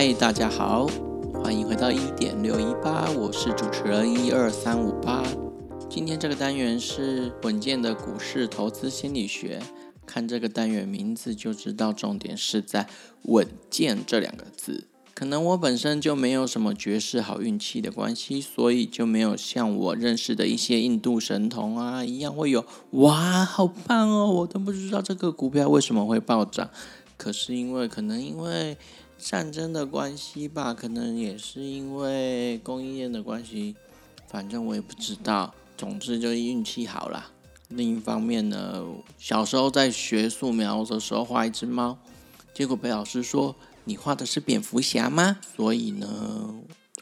嗨，大家好，欢迎回到一点六一八，我是主持人一二三五八。今天这个单元是稳健的股市投资心理学，看这个单元名字就知道，重点是在“稳健”这两个字。可能我本身就没有什么绝世好运气的关系，所以就没有像我认识的一些印度神童啊一样会有哇，好棒哦！我都不知道这个股票为什么会暴涨。可是因为可能因为战争的关系吧，可能也是因为供应链的关系，反正我也不知道。总之就是运气好啦。另一方面呢，小时候在学素描的时候画一只猫，结果被老师说，你画的是蝙蝠侠吗？所以呢，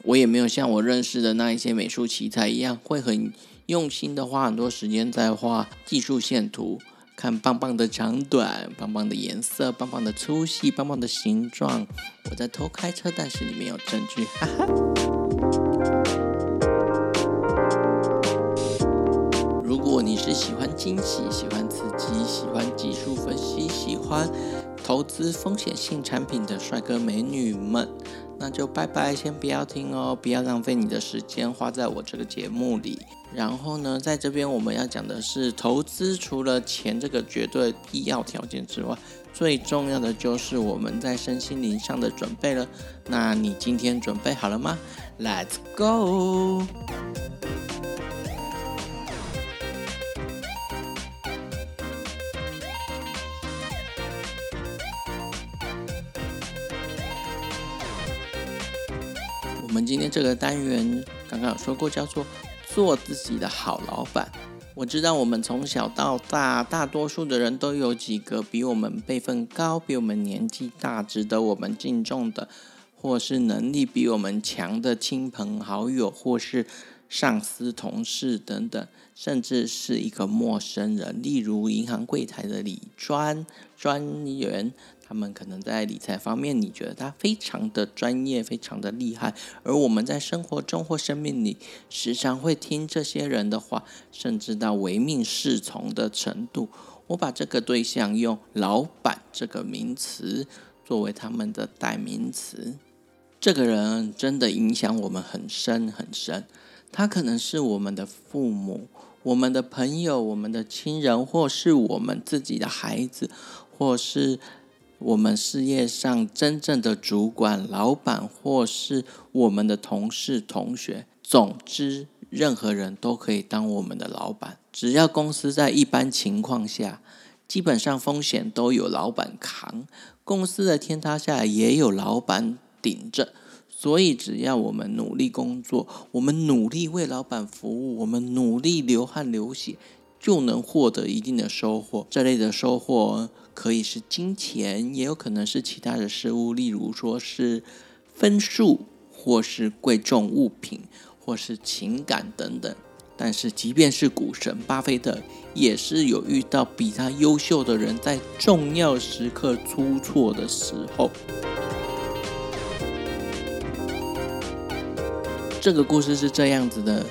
我也没有像我认识的那一些美术奇才一样，会很用心的花很多时间在画技术线图。看棒棒的长短，棒棒的颜色，棒棒的粗细，棒棒的形状。我在偷开车，但是你没有证据，哈哈。如果你是喜欢惊喜、喜欢刺激、喜欢技术分析、喜欢投资风险性产品的帅哥美女们，那就拜拜，先不要听哦，不要浪费你的时间花在我这个节目里。然后呢，在这边我们要讲的是，投资除了钱这个绝对必要条件之外，最重要的就是我们在身心灵上的准备了。那你今天准备好了吗？Let's go！我们今天这个单元刚刚有说过，叫做做自己的好老板。我知道我们从小到大，大多数的人都有几个比我们辈分高、比我们年纪大、值得我们敬重的，或是能力比我们强的亲朋好友，或是上司、同事等等，甚至是一个陌生人，例如银行柜台的理专专员。他们可能在理财方面，你觉得他非常的专业，非常的厉害。而我们在生活中或生命里，时常会听这些人的话，甚至到唯命是从的程度。我把这个对象用“老板”这个名词作为他们的代名词。这个人真的影响我们很深很深。他可能是我们的父母、我们的朋友、我们的亲人，或是我们自己的孩子，或是。我们事业上真正的主管、老板，或是我们的同事、同学，总之，任何人都可以当我们的老板。只要公司在一般情况下，基本上风险都有老板扛，公司的天塌下来也有老板顶着。所以，只要我们努力工作，我们努力为老板服务，我们努力流汗流血。就能获得一定的收获。这类的收获可以是金钱，也有可能是其他的事物，例如说是分数，或是贵重物品，或是情感等等。但是，即便是股神巴菲特，也是有遇到比他优秀的人，在重要时刻出错的时候。这个故事是这样子的。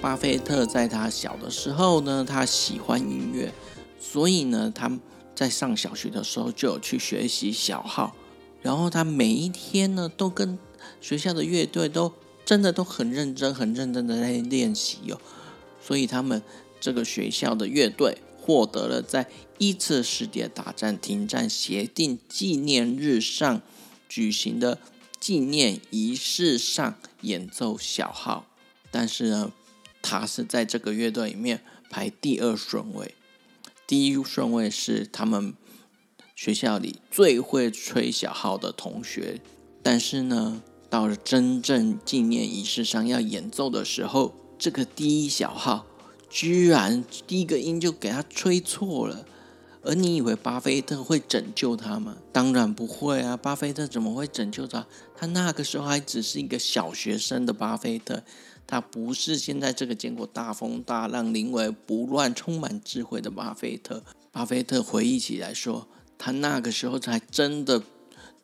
巴菲特在他小的时候呢，他喜欢音乐，所以呢，他在上小学的时候就有去学习小号，然后他每一天呢，都跟学校的乐队都真的都很认真、很认真的在练习哦，所以他们这个学校的乐队获得了在一次世界大战停战协定纪念日上举行的纪念仪式上演奏小号，但是呢。他是在这个乐队里面排第二顺位，第一顺位是他们学校里最会吹小号的同学。但是呢，到了真正纪念仪式上要演奏的时候，这个第一小号居然第一个音就给他吹错了。而你以为巴菲特会拯救他吗？当然不会啊！巴菲特怎么会拯救他？他那个时候还只是一个小学生的巴菲特。他不是现在这个见过大风大浪、临危不乱、充满智慧的巴菲特。巴菲特回忆起来说，他那个时候才真的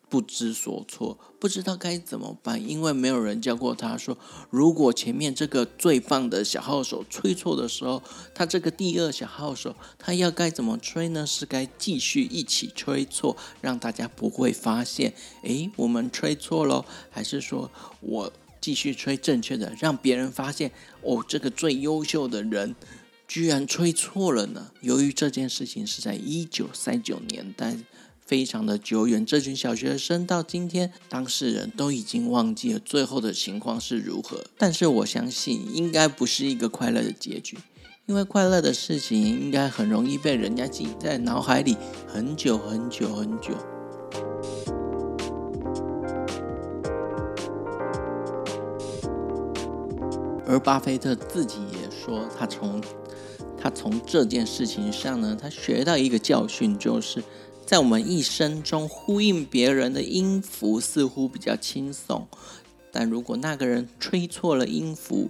不知所措，不知道该怎么办，因为没有人教过他说，如果前面这个最棒的小号手吹错的时候，他这个第二小号手他要该怎么吹呢？是该继续一起吹错，让大家不会发现，诶，我们吹错喽，还是说我继续吹正确的，让别人发现，哦，这个最优秀的人居然吹错了呢？由于这件事情是在一九三九年代。非常的久远，这群小学生到今天，当事人都已经忘记了最后的情况是如何。但是我相信，应该不是一个快乐的结局，因为快乐的事情应该很容易被人家记在脑海里很久很久很久。而巴菲特自己也说，他从他从这件事情上呢，他学到一个教训，就是。在我们一生中，呼应别人的音符似乎比较轻松，但如果那个人吹错了音符，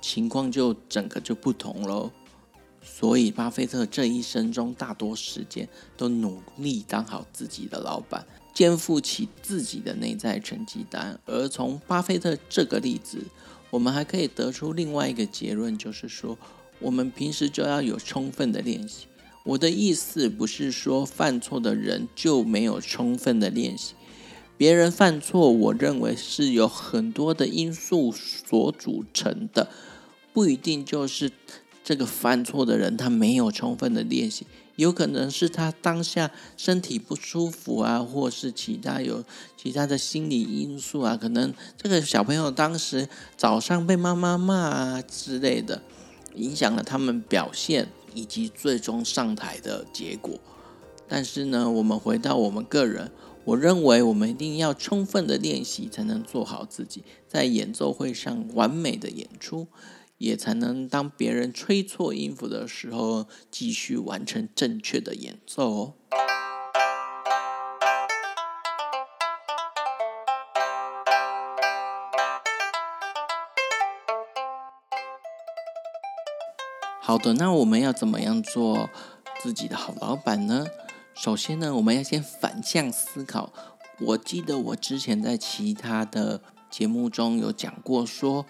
情况就整个就不同喽。所以，巴菲特这一生中大多时间都努力当好自己的老板，肩负起自己的内在成绩单。而从巴菲特这个例子，我们还可以得出另外一个结论，就是说，我们平时就要有充分的练习。我的意思不是说犯错的人就没有充分的练习，别人犯错，我认为是有很多的因素所组成的，不一定就是这个犯错的人他没有充分的练习，有可能是他当下身体不舒服啊，或是其他有其他的心理因素啊，可能这个小朋友当时早上被妈妈骂啊之类的，影响了他们表现。以及最终上台的结果，但是呢，我们回到我们个人，我认为我们一定要充分的练习，才能做好自己，在演奏会上完美的演出，也才能当别人吹错音符的时候，继续完成正确的演奏哦。好的，那我们要怎么样做自己的好老板呢？首先呢，我们要先反向思考。我记得我之前在其他的节目中有讲过说，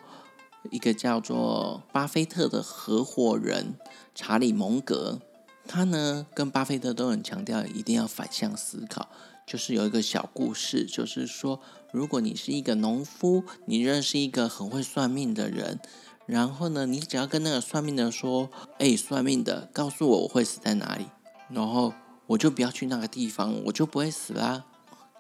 一个叫做巴菲特的合伙人查理蒙格，他呢跟巴菲特都很强调一定要反向思考。就是有一个小故事，就是说，如果你是一个农夫，你认识一个很会算命的人。然后呢，你只要跟那个算命的说：“哎，算命的，告诉我我会死在哪里，然后我就不要去那个地方，我就不会死啦。”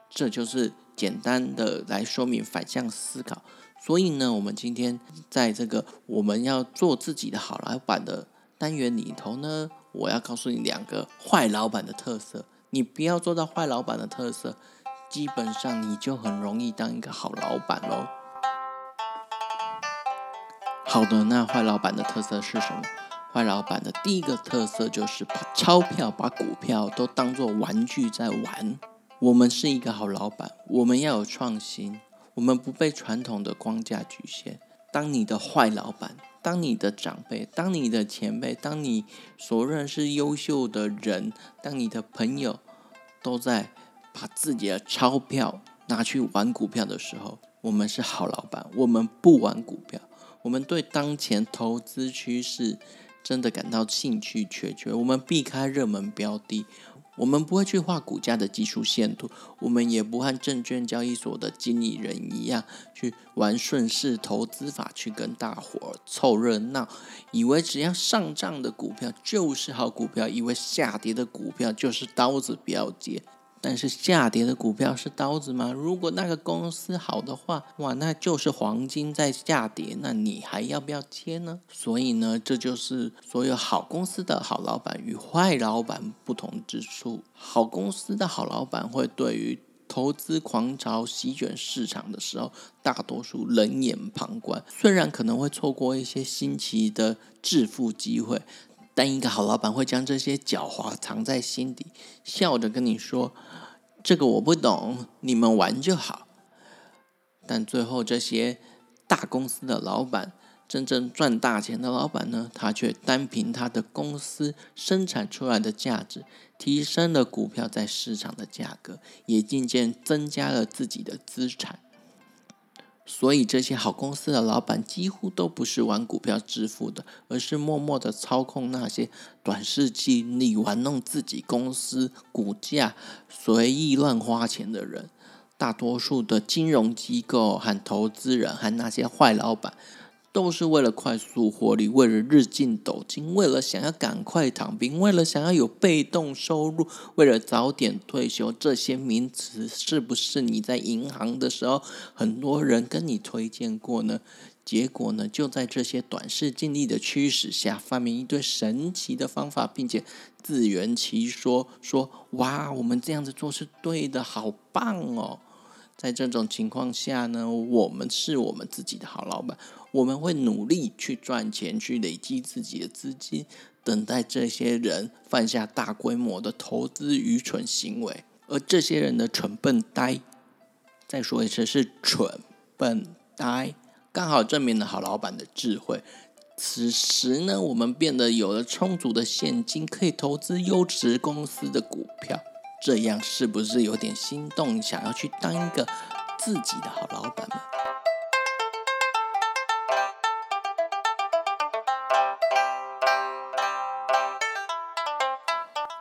这就是简单的来说明反向思考。所以呢，我们今天在这个我们要做自己的好老板的单元里头呢，我要告诉你两个坏老板的特色。你不要做到坏老板的特色，基本上你就很容易当一个好老板喽。好的，那坏老板的特色是什么？坏老板的第一个特色就是把钞票、把股票都当做玩具在玩。我们是一个好老板，我们要有创新，我们不被传统的框架局限。当你的坏老板，当你的长辈，当你的前辈，当你所认识优秀的人，当你的朋友都在把自己的钞票拿去玩股票的时候，我们是好老板，我们不玩股票。我们对当前投资趋势真的感到兴趣缺缺，我们避开热门标的，我们不会去画股价的技术线图，我们也不和证券交易所的经理人一样去玩顺势投资法，去跟大伙凑热闹，以为只要上涨的股票就是好股票，以为下跌的股票就是刀子，不要接。但是下跌的股票是刀子吗？如果那个公司好的话，哇，那就是黄金在下跌，那你还要不要接呢？所以呢，这就是所有好公司的好老板与坏老板不同之处。好公司的好老板会对于投资狂潮席卷市场的时候，大多数冷眼旁观，虽然可能会错过一些新奇的致富机会。但一个好老板会将这些狡猾藏在心底，笑着跟你说：“这个我不懂，你们玩就好。”但最后，这些大公司的老板真正赚大钱的老板呢，他却单凭他的公司生产出来的价值，提升了股票在市场的价格，也渐渐增加了自己的资产。所以，这些好公司的老板几乎都不是玩股票致富的，而是默默的操控那些短视近利、玩弄自己公司股价、随意乱花钱的人。大多数的金融机构和投资人和那些坏老板，都是为了快速获利，为了日进斗金，为了想要赶快躺平，为了想要有被动收入，为了早点退休。这些名词是不是你在银行的时候，很多人跟你推荐过呢？结果呢，就在这些短视尽力的驱使下，发明一堆神奇的方法，并且自圆其说，说哇，我们这样子做是对的，好棒哦！在这种情况下呢，我们是我们自己的好老板，我们会努力去赚钱，去累积自己的资金，等待这些人犯下大规模的投资愚蠢行为。而这些人的蠢笨呆，再说一次是蠢笨呆，刚好证明了好老板的智慧。此时呢，我们变得有了充足的现金，可以投资优质公司的股票。这样是不是有点心动，想要去当一个自己的好老板呢？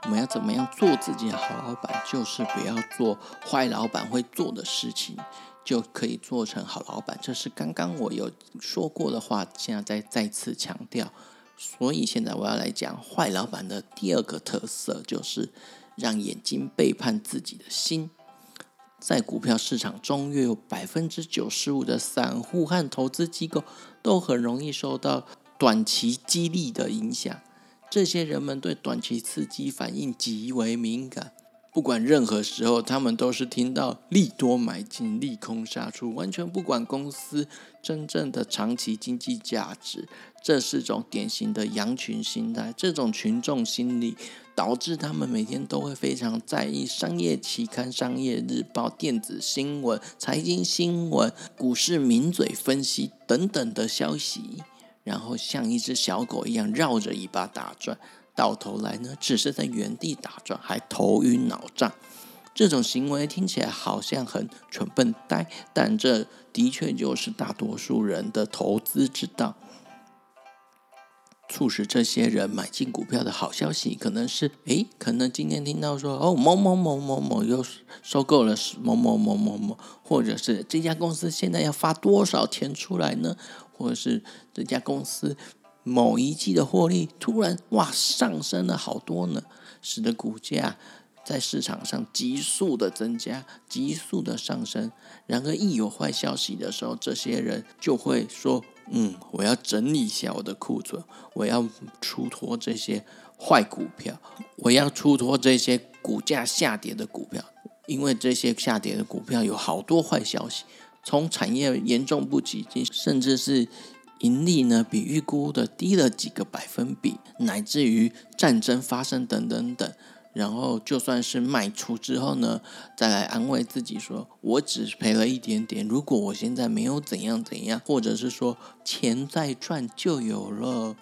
我们要怎么样做自己的好老板？就是不要做坏老板会做的事情，就可以做成好老板。这是刚刚我有说过的话，现在再再次强调。所以现在我要来讲坏老板的第二个特色，就是。让眼睛背叛自己的心，在股票市场中，约有百分之九十五的散户和投资机构都很容易受到短期激励的影响。这些人们对短期刺激反应极为敏感。不管任何时候，他们都是听到利多买进，利空杀出，完全不管公司真正的长期经济价值。这是种典型的羊群心态。这种群众心理导致他们每天都会非常在意商业期刊、商业日报、电子新闻、财经新闻、股市名嘴分析等等的消息，然后像一只小狗一样绕着尾巴打转。到头来呢，只是在原地打转，还头晕脑胀。这种行为听起来好像很蠢笨呆，但这的确就是大多数人的投资之道。促使这些人买进股票的好消息，可能是：诶，可能今天听到说，哦，某某某某某又收购了某某某某某，或者是这家公司现在要发多少钱出来呢？或者是这家公司。某一季的获利突然哇上升了好多呢，使得股价在市场上急速的增加，急速的上升。然而一有坏消息的时候，这些人就会说：“嗯，我要整理一下我的库存，我要出脱这些坏股票，我要出脱这些股价下跌的股票，因为这些下跌的股票有好多坏消息，从产业严重不景气，甚至是。”盈利呢，比预估的低了几个百分比，乃至于战争发生等等等。然后就算是卖出之后呢，再来安慰自己说：“我只赔了一点点。如果我现在没有怎样怎样，或者是说钱再赚就有了。”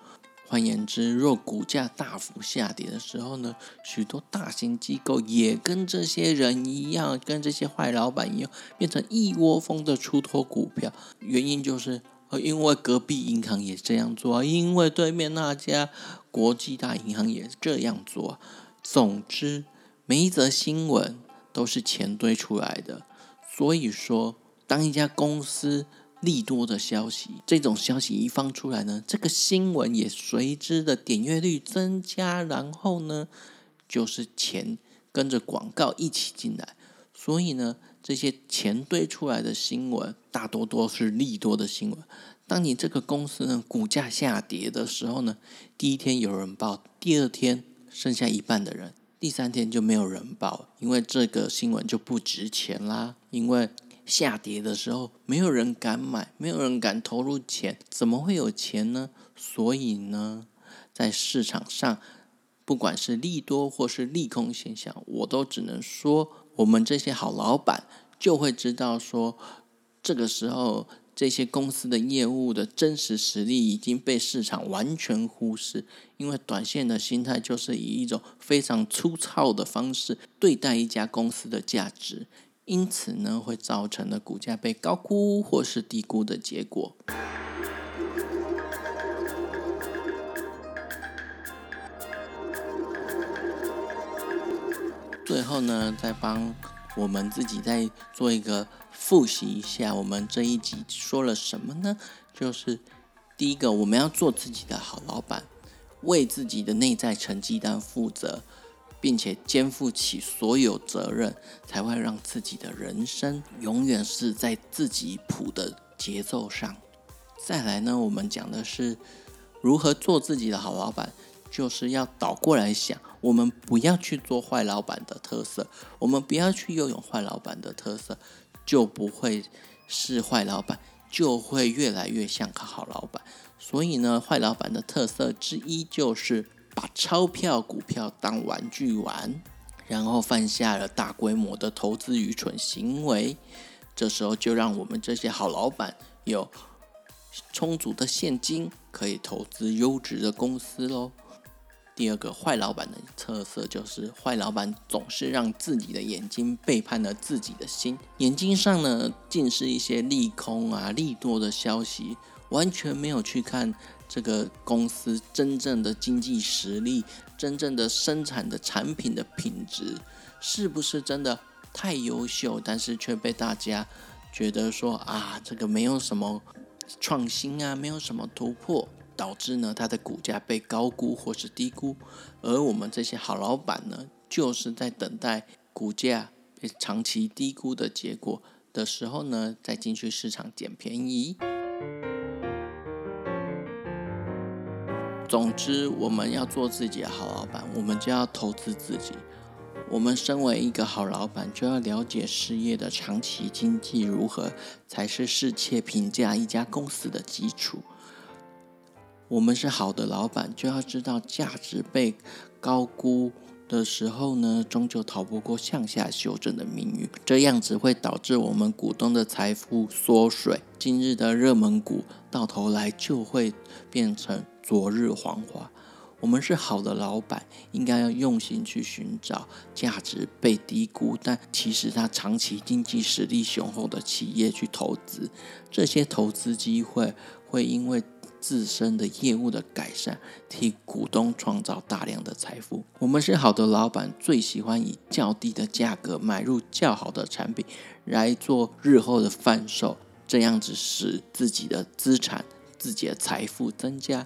换言之，若股价大幅下跌的时候呢，许多大型机构也跟这些人一样，跟这些坏老板一样，变成一窝蜂的出脱股票。原因就是。因为隔壁银行也这样做，因为对面那家国际大银行也这样做。总之，每一则新闻都是钱堆出来的。所以说，当一家公司利多的消息，这种消息一放出来呢，这个新闻也随之的点阅率增加，然后呢，就是钱跟着广告一起进来。所以呢，这些钱堆出来的新闻，大多都是利多的新闻。当你这个公司呢，股价下跌的时候呢，第一天有人报，第二天剩下一半的人，第三天就没有人报，因为这个新闻就不值钱啦。因为下跌的时候，没有人敢买，没有人敢投入钱，怎么会有钱呢？所以呢，在市场上，不管是利多或是利空现象，我都只能说。我们这些好老板就会知道说，这个时候这些公司的业务的真实实力已经被市场完全忽视，因为短线的心态就是以一种非常粗糙的方式对待一家公司的价值，因此呢，会造成了股价被高估或是低估的结果。最后呢，再帮我们自己再做一个。复习一下，我们这一集说了什么呢？就是第一个，我们要做自己的好老板，为自己的内在成绩单负责，并且肩负起所有责任，才会让自己的人生永远是在自己谱的节奏上。再来呢，我们讲的是如何做自己的好老板，就是要倒过来想，我们不要去做坏老板的特色，我们不要去拥有坏老板的特色。就不会是坏老板，就会越来越像个好老板。所以呢，坏老板的特色之一就是把钞票、股票当玩具玩，然后犯下了大规模的投资愚蠢行为。这时候就让我们这些好老板有充足的现金，可以投资优质的公司喽。第二个坏老板的特色就是，坏老板总是让自己的眼睛背叛了自己的心，眼睛上呢尽是一些利空啊、利多的消息，完全没有去看这个公司真正的经济实力、真正的生产的产品的品质是不是真的太优秀，但是却被大家觉得说啊，这个没有什么创新啊，没有什么突破。导致呢，它的股价被高估或是低估，而我们这些好老板呢，就是在等待股价被长期低估的结果的时候呢，再进去市场捡便宜。总之，我们要做自己的好老板，我们就要投资自己。我们身为一个好老板，就要了解事业的长期经济如何，才是适切评价一家公司的基础。我们是好的老板，就要知道价值被高估的时候呢，终究逃不过向下修正的命运。这样只会导致我们股东的财富缩水。今日的热门股，到头来就会变成昨日黄花。我们是好的老板，应该要用心去寻找价值被低估，但其实它长期经济实力雄厚的企业去投资。这些投资机会会因为自身的业务的改善，替股东创造大量的财富。我们是好的老板，最喜欢以较低的价格买入较好的产品，来做日后的贩售，这样子使自己的资产、自己的财富增加。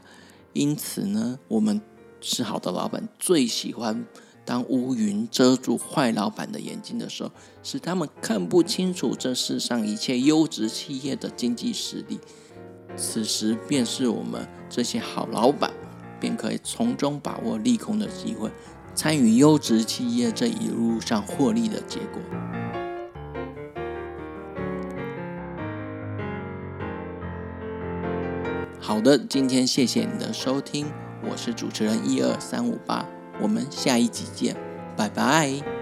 因此呢，我们是好的老板，最喜欢当乌云遮住坏老板的眼睛的时候，使他们看不清楚这世上一切优质企业的经济实力。此时便是我们这些好老板，便可以从中把握利空的机会，参与优质企业这一路上获利的结果。好的，今天谢谢你的收听，我是主持人一二三五八，我们下一集见，拜拜。